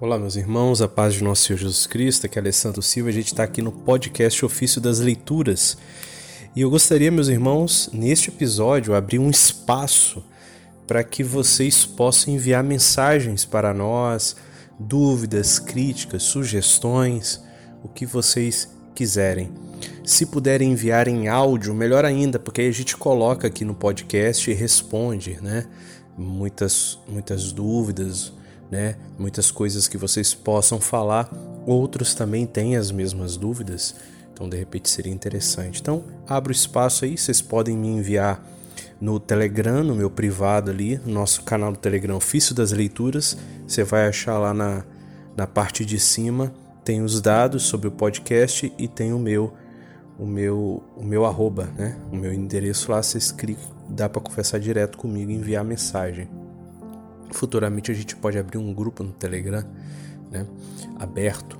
Olá, meus irmãos, a paz de nosso Senhor Jesus Cristo, aqui é Alessandro Silva, a gente está aqui no podcast Ofício das Leituras. E eu gostaria, meus irmãos, neste episódio, abrir um espaço para que vocês possam enviar mensagens para nós, dúvidas, críticas, sugestões, o que vocês quiserem. Se puderem enviar em áudio, melhor ainda, porque aí a gente coloca aqui no podcast e responde, né? Muitas, muitas dúvidas, né? Muitas coisas que vocês possam falar. Outros também têm as mesmas dúvidas, então de repente seria interessante. Então, abro espaço aí, vocês podem me enviar no Telegram, no meu privado ali, no nosso canal do Telegram Ofício das Leituras. Você vai achar lá na, na parte de cima, tem os dados sobre o podcast e tem o meu o meu o meu arroba, né? O meu endereço lá, vocês clicam, dá para conversar direto comigo enviar mensagem. Futuramente a gente pode abrir um grupo no Telegram, né, aberto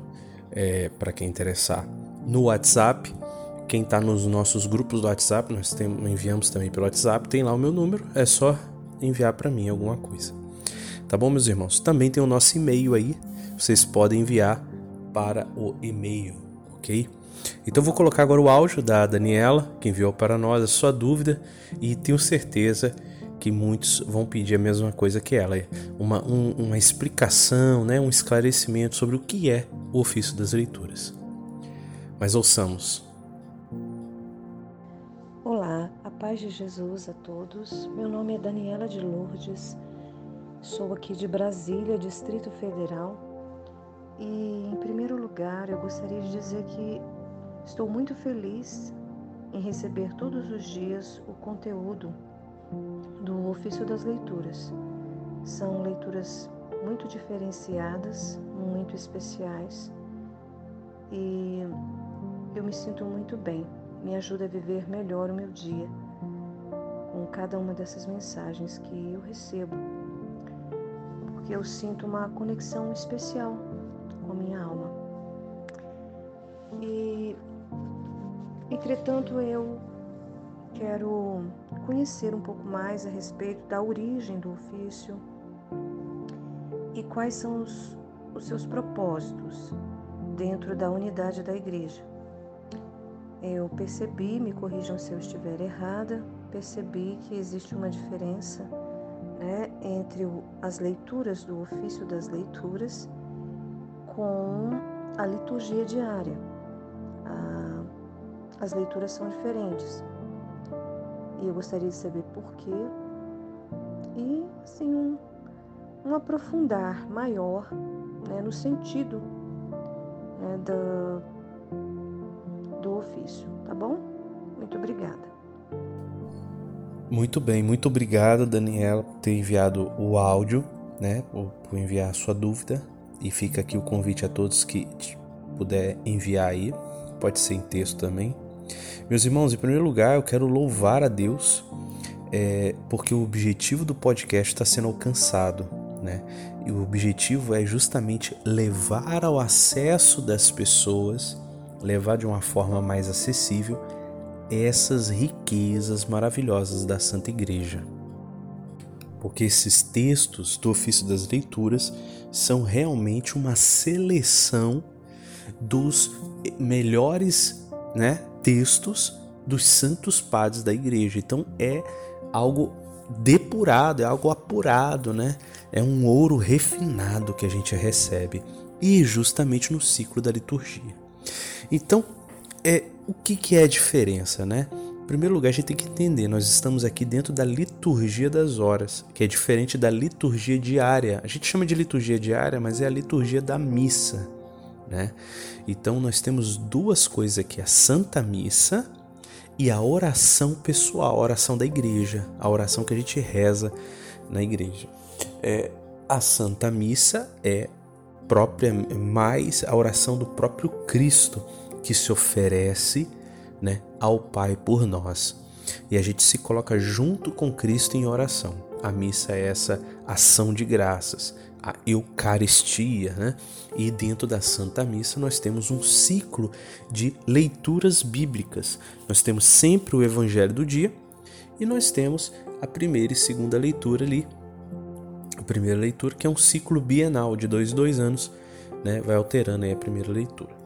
é, para quem interessar. No WhatsApp, quem está nos nossos grupos do WhatsApp, nós temos, enviamos também pelo WhatsApp, tem lá o meu número, é só enviar para mim alguma coisa. Tá bom, meus irmãos? Também tem o nosso e-mail aí, vocês podem enviar para o e-mail, ok? Então vou colocar agora o áudio da Daniela, que enviou para nós a sua dúvida, e tenho certeza que que muitos vão pedir a mesma coisa que ela, uma, um, uma explicação, né, um esclarecimento sobre o que é o ofício das leituras. Mas ouçamos. Olá, a paz de Jesus a todos. Meu nome é Daniela de Lourdes, sou aqui de Brasília, Distrito Federal. E, em primeiro lugar, eu gostaria de dizer que estou muito feliz em receber todos os dias o conteúdo do ofício das leituras. São leituras muito diferenciadas, muito especiais e eu me sinto muito bem. Me ajuda a viver melhor o meu dia com cada uma dessas mensagens que eu recebo, porque eu sinto uma conexão especial com a minha alma. E, entretanto, eu quero conhecer um pouco mais a respeito da origem do ofício e quais são os, os seus propósitos dentro da unidade da igreja. Eu percebi, me corrijam se eu estiver errada, percebi que existe uma diferença né, entre o, as leituras do ofício das leituras com a liturgia diária. A, as leituras são diferentes e eu gostaria de saber porquê e assim um, um aprofundar maior né, no sentido né, do, do ofício, tá bom? Muito obrigada. Muito bem, muito obrigado, Daniela, por ter enviado o áudio, né, por, por enviar a sua dúvida. E fica aqui o convite a todos que puder enviar aí, pode ser em texto também, meus irmãos, em primeiro lugar, eu quero louvar a Deus é, porque o objetivo do podcast está sendo alcançado. Né? E o objetivo é justamente levar ao acesso das pessoas, levar de uma forma mais acessível essas riquezas maravilhosas da Santa Igreja. Porque esses textos do ofício das leituras são realmente uma seleção dos melhores né, textos dos santos padres da igreja. Então é algo depurado, é algo apurado, né? É um ouro refinado que a gente recebe e justamente no ciclo da liturgia. Então, é o que, que é a diferença, né? Em primeiro lugar, a gente tem que entender, nós estamos aqui dentro da liturgia das horas, que é diferente da liturgia diária. A gente chama de liturgia diária, mas é a liturgia da missa, né? Então nós temos duas coisas aqui: a Santa Missa e a oração pessoal, a oração da igreja, a oração que a gente reza na igreja. É, a Santa Missa é própria mais a oração do próprio Cristo que se oferece, né, ao Pai por nós. E a gente se coloca junto com Cristo em oração. A missa é essa ação de graças, a Eucaristia, né? E dentro da Santa Missa nós temos um ciclo de leituras bíblicas. Nós temos sempre o Evangelho do dia e nós temos a primeira e segunda leitura ali. primeira leitura, que é um ciclo bienal de dois dois anos, né? vai alterando aí a primeira leitura.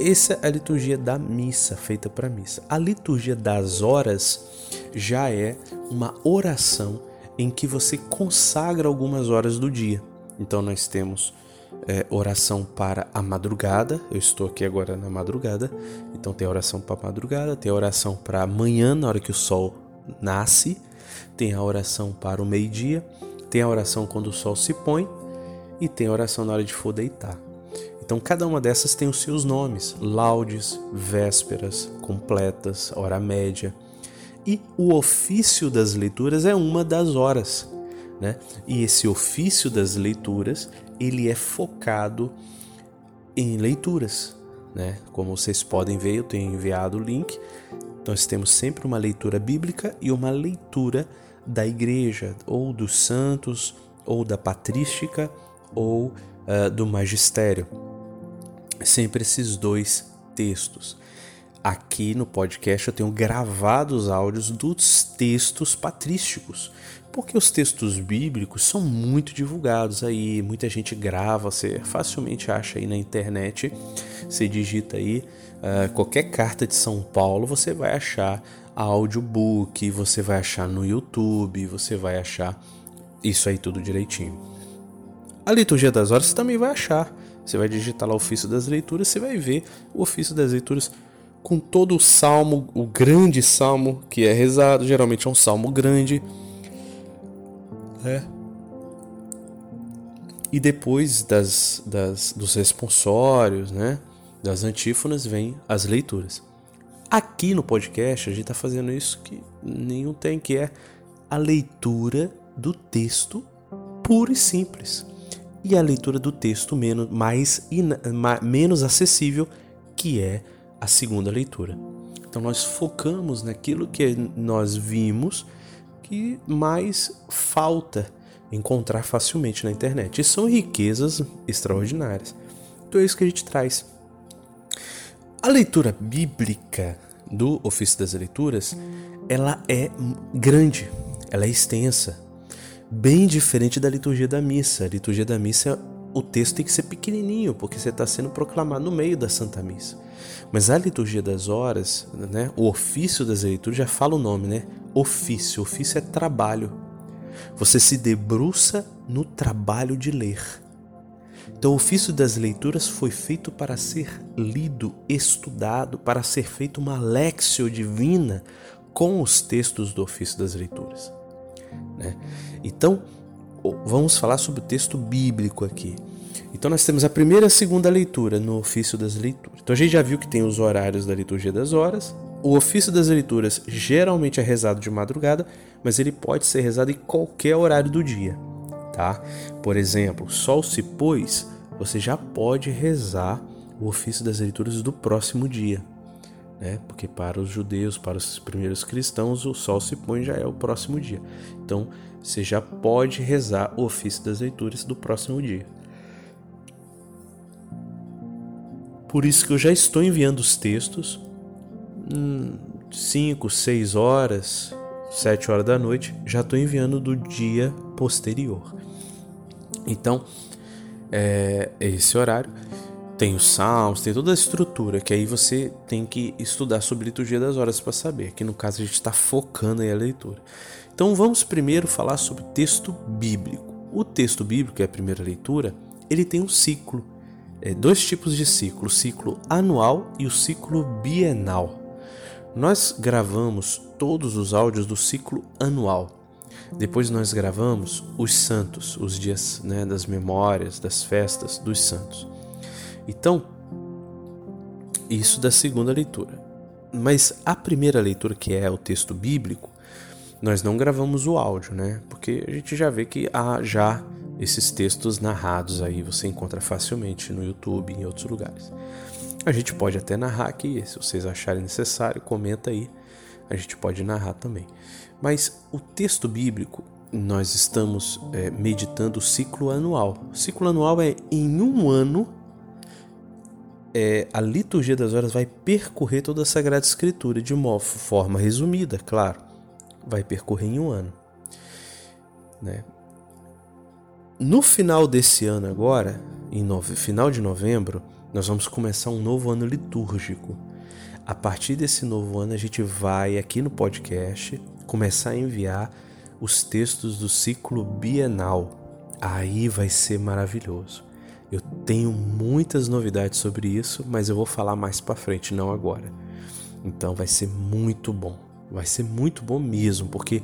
Essa é a liturgia da missa, feita para missa. A liturgia das horas já é uma oração em que você consagra algumas horas do dia. Então nós temos é, oração para a madrugada. Eu estou aqui agora na madrugada, então tem oração para a madrugada, tem oração para amanhã, na hora que o sol nasce, tem a oração para o meio-dia, tem a oração quando o sol se põe e tem a oração na hora de for deitar. Então cada uma dessas tem os seus nomes: laudes, vésperas, completas, hora média. E o ofício das leituras é uma das horas. Né? E esse ofício das leituras ele é focado em leituras. Né? Como vocês podem ver, eu tenho enviado o link. Nós temos sempre uma leitura bíblica e uma leitura da igreja, ou dos santos, ou da patrística, ou uh, do magistério. Sempre esses dois textos. Aqui no podcast eu tenho gravado os áudios dos textos patrísticos, porque os textos bíblicos são muito divulgados aí, muita gente grava, você facilmente acha aí na internet, você digita aí uh, qualquer carta de São Paulo, você vai achar audiobook, você vai achar no YouTube, você vai achar isso aí tudo direitinho. A liturgia das horas você também vai achar. Você vai digitar lá o ofício das leituras, você vai ver o ofício das leituras com todo o salmo, o grande salmo que é rezado, geralmente é um salmo grande. É. E depois das, das, dos responsórios, né, das antífonas, vem as leituras. Aqui no podcast a gente está fazendo isso que nenhum tem, que é a leitura do texto puro e simples. E a leitura do texto menos, mais, menos acessível, que é a segunda leitura. Então nós focamos naquilo que nós vimos que mais falta encontrar facilmente na internet. E são riquezas extraordinárias. Então é isso que a gente traz. A leitura bíblica do ofício das leituras, ela é grande, ela é extensa, bem diferente da liturgia da missa. A liturgia da missa, o texto tem que ser pequenininho, porque você está sendo proclamado no meio da Santa Missa. Mas a liturgia das horas, né, o ofício das leituras, já fala o nome, né? Ofício. Ofício é trabalho. Você se debruça no trabalho de ler. Então, o ofício das leituras foi feito para ser lido, estudado, para ser feito uma lexio divina com os textos do ofício das leituras. Né? Então, vamos falar sobre o texto bíblico aqui. Então nós temos a primeira e a segunda leitura no ofício das leituras. Então a gente já viu que tem os horários da liturgia das horas. O ofício das leituras geralmente é rezado de madrugada, mas ele pode ser rezado em qualquer horário do dia, tá? Por exemplo, sol se pôs, você já pode rezar o ofício das leituras do próximo dia, né? Porque para os judeus, para os primeiros cristãos, o sol se põe já é o próximo dia. Então, você já pode rezar o ofício das leituras do próximo dia. Por isso que eu já estou enviando os textos 5, hum, 6 horas, 7 horas da noite, já estou enviando do dia posterior. Então, é esse horário tem os salmos, tem toda a estrutura que aí você tem que estudar sobre liturgia das horas para saber. Que no caso a gente está focando aí a leitura. Então vamos primeiro falar sobre texto bíblico. O texto bíblico, é a primeira leitura, ele tem um ciclo é, dois tipos de ciclo, o ciclo anual e o ciclo bienal. Nós gravamos todos os áudios do ciclo anual. Depois nós gravamos os santos, os dias né, das memórias, das festas dos santos. Então, isso da segunda leitura. Mas a primeira leitura, que é o texto bíblico, nós não gravamos o áudio, né? Porque a gente já vê que há já esses textos narrados aí você encontra facilmente no YouTube e em outros lugares. A gente pode até narrar aqui, se vocês acharem necessário, comenta aí. A gente pode narrar também. Mas o texto bíblico, nós estamos é, meditando o ciclo anual. O ciclo anual é em um ano, é, a liturgia das horas vai percorrer toda a Sagrada Escritura de uma forma resumida, claro. Vai percorrer em um ano. Né? No final desse ano agora, em nove, final de novembro, nós vamos começar um novo ano litúrgico. A partir desse novo ano, a gente vai aqui no podcast começar a enviar os textos do ciclo bienal. Aí vai ser maravilhoso. Eu tenho muitas novidades sobre isso, mas eu vou falar mais para frente, não agora. Então vai ser muito bom. Vai ser muito bom mesmo, porque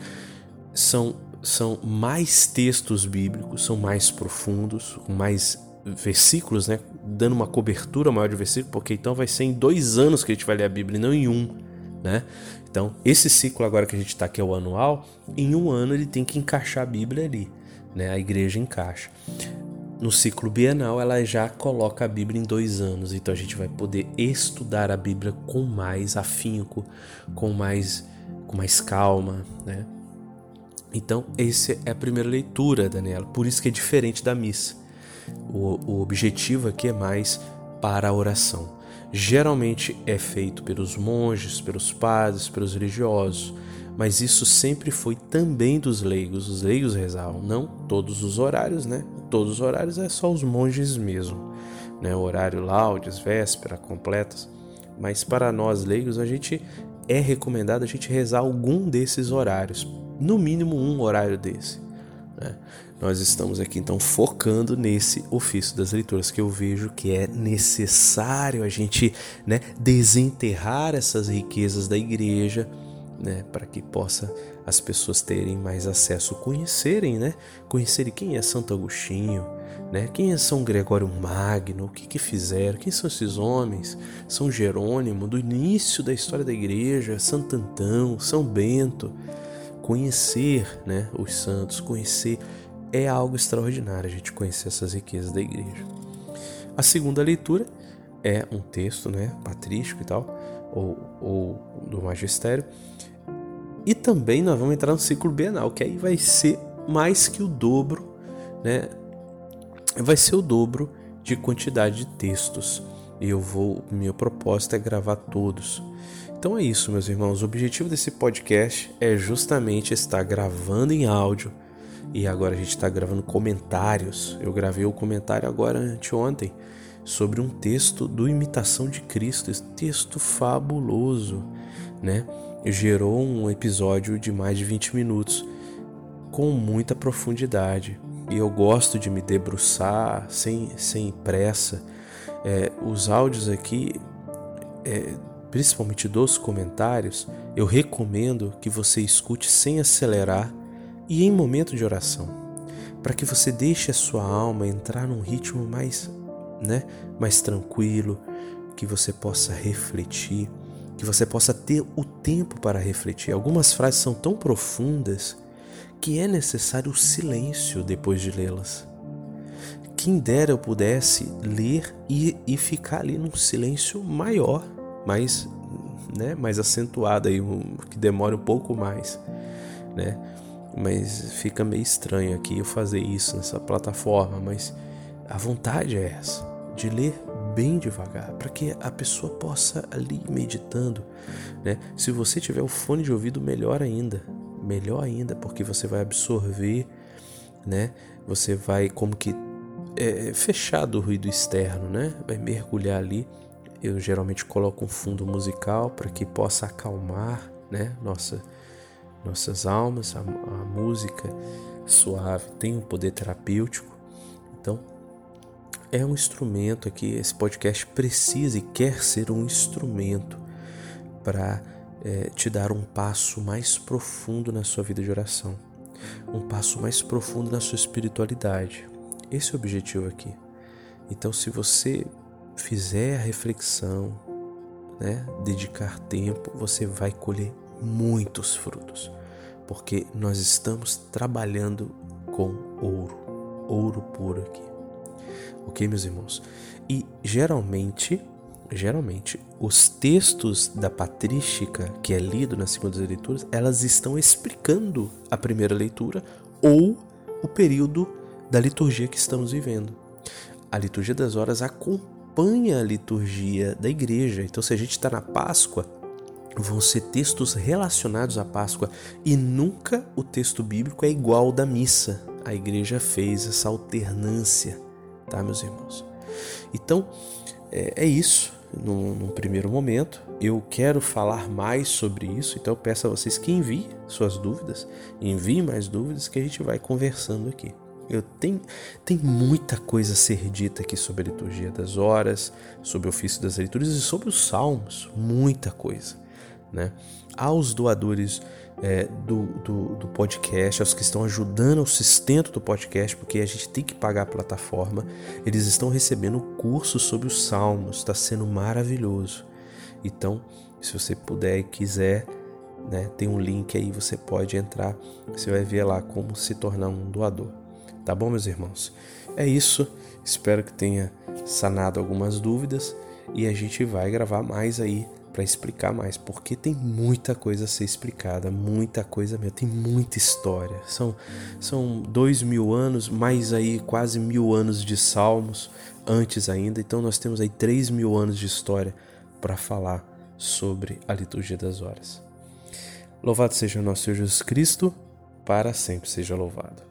são são mais textos bíblicos, são mais profundos, com mais versículos, né? Dando uma cobertura maior de versículos, porque então vai ser em dois anos que a gente vai ler a Bíblia, não em um, né? Então, esse ciclo agora que a gente está, que é o anual, em um ano ele tem que encaixar a Bíblia ali, né? A igreja encaixa. No ciclo bienal, ela já coloca a Bíblia em dois anos, então a gente vai poder estudar a Bíblia com mais afinco, com mais, com mais calma, né? Então, essa é a primeira leitura, Daniela, por isso que é diferente da missa. O, o objetivo aqui é mais para a oração. Geralmente é feito pelos monges, pelos padres, pelos religiosos, mas isso sempre foi também dos leigos. Os leigos rezavam, não todos os horários, né? Todos os horários é só os monges mesmo, né? Horário laudes, véspera, completas. Mas para nós leigos, a gente é recomendado a gente rezar algum desses horários, no mínimo um horário desse. Né? Nós estamos aqui então focando nesse ofício das leituras que eu vejo que é necessário a gente né, desenterrar essas riquezas da igreja, né, para que possa as pessoas terem mais acesso, conhecerem, né, conhecerem quem é Santo Agostinho, né, quem é São Gregório Magno, o que que fizeram, quem são esses homens, São Jerônimo, do início da história da igreja, Santo Antão, São Bento, conhecer, né, os santos, conhecer é algo extraordinário a gente conhecer essas riquezas da igreja. A segunda leitura é um texto, né, patrístico e tal, ou, ou do magistério. E também nós vamos entrar no ciclo bienal, que aí vai ser mais que o dobro, né? Vai ser o dobro de quantidade de textos. E eu vou, meu propósito é gravar todos. Então é isso, meus irmãos. O objetivo desse podcast é justamente estar gravando em áudio e agora a gente está gravando comentários. Eu gravei o comentário agora anteontem sobre um texto do Imitação de Cristo, esse texto fabuloso, né? Gerou um episódio de mais de 20 minutos com muita profundidade. E eu gosto de me debruçar sem, sem pressa. É, os áudios aqui, é, principalmente dos comentários, eu recomendo que você escute sem acelerar e em momento de oração, para que você deixe a sua alma entrar num ritmo mais, né, mais tranquilo, que você possa refletir, que você possa ter o tempo para refletir. Algumas frases são tão profundas que é necessário o silêncio depois de lê-las. Quem dera eu pudesse ler e, e ficar ali num silêncio maior, mais, né, mais acentuado aí, que demore um pouco mais, né? mas fica meio estranho aqui eu fazer isso nessa plataforma, mas a vontade é essa, de ler bem devagar, para que a pessoa possa ali meditando, né? Se você tiver o fone de ouvido, melhor ainda, melhor ainda, porque você vai absorver, né? Você vai como que é, fechar do ruído externo, né? Vai mergulhar ali. Eu geralmente coloco um fundo musical para que possa acalmar, né? Nossa nossas almas, a, a música suave tem um poder terapêutico. Então, é um instrumento aqui, esse podcast precisa e quer ser um instrumento para é, te dar um passo mais profundo na sua vida de oração, um passo mais profundo na sua espiritualidade. Esse é o objetivo aqui. Então, se você fizer a reflexão, né, dedicar tempo, você vai colher muitos frutos, porque nós estamos trabalhando com ouro, ouro puro aqui. Ok, meus irmãos? E geralmente, geralmente, os textos da patrística que é lido nas segundas leituras, elas estão explicando a primeira leitura ou o período da liturgia que estamos vivendo. A liturgia das horas acompanha a liturgia da igreja. Então, se a gente está na Páscoa, vão ser textos relacionados à Páscoa e nunca o texto bíblico é igual ao da missa. a igreja fez essa alternância, tá, meus irmãos? Então, é, é isso. Num, num, primeiro momento, eu quero falar mais sobre isso, então peço a vocês que enviem suas dúvidas, enviem mais dúvidas que a gente vai conversando aqui. Eu tenho, tem muita coisa a ser dita aqui sobre a liturgia das horas, sobre o ofício das leituras e sobre os salmos, muita coisa. Né? Aos doadores é, do, do, do, podcast, aos que estão ajudando o sustento do podcast, porque a gente tem que pagar a plataforma, eles estão recebendo curso sobre os salmos, está sendo maravilhoso. Então, se você puder e quiser, né, tem um link aí, você pode entrar, você vai ver lá como se tornar um doador. Tá bom, meus irmãos? É isso. Espero que tenha sanado algumas dúvidas e a gente vai gravar mais aí para explicar mais, porque tem muita coisa a ser explicada, muita coisa mesmo, tem muita história. São, são dois mil anos, mais aí quase mil anos de salmos antes ainda, então nós temos aí três mil anos de história para falar sobre a liturgia das horas. Louvado seja o nosso Senhor Jesus Cristo, para sempre seja louvado.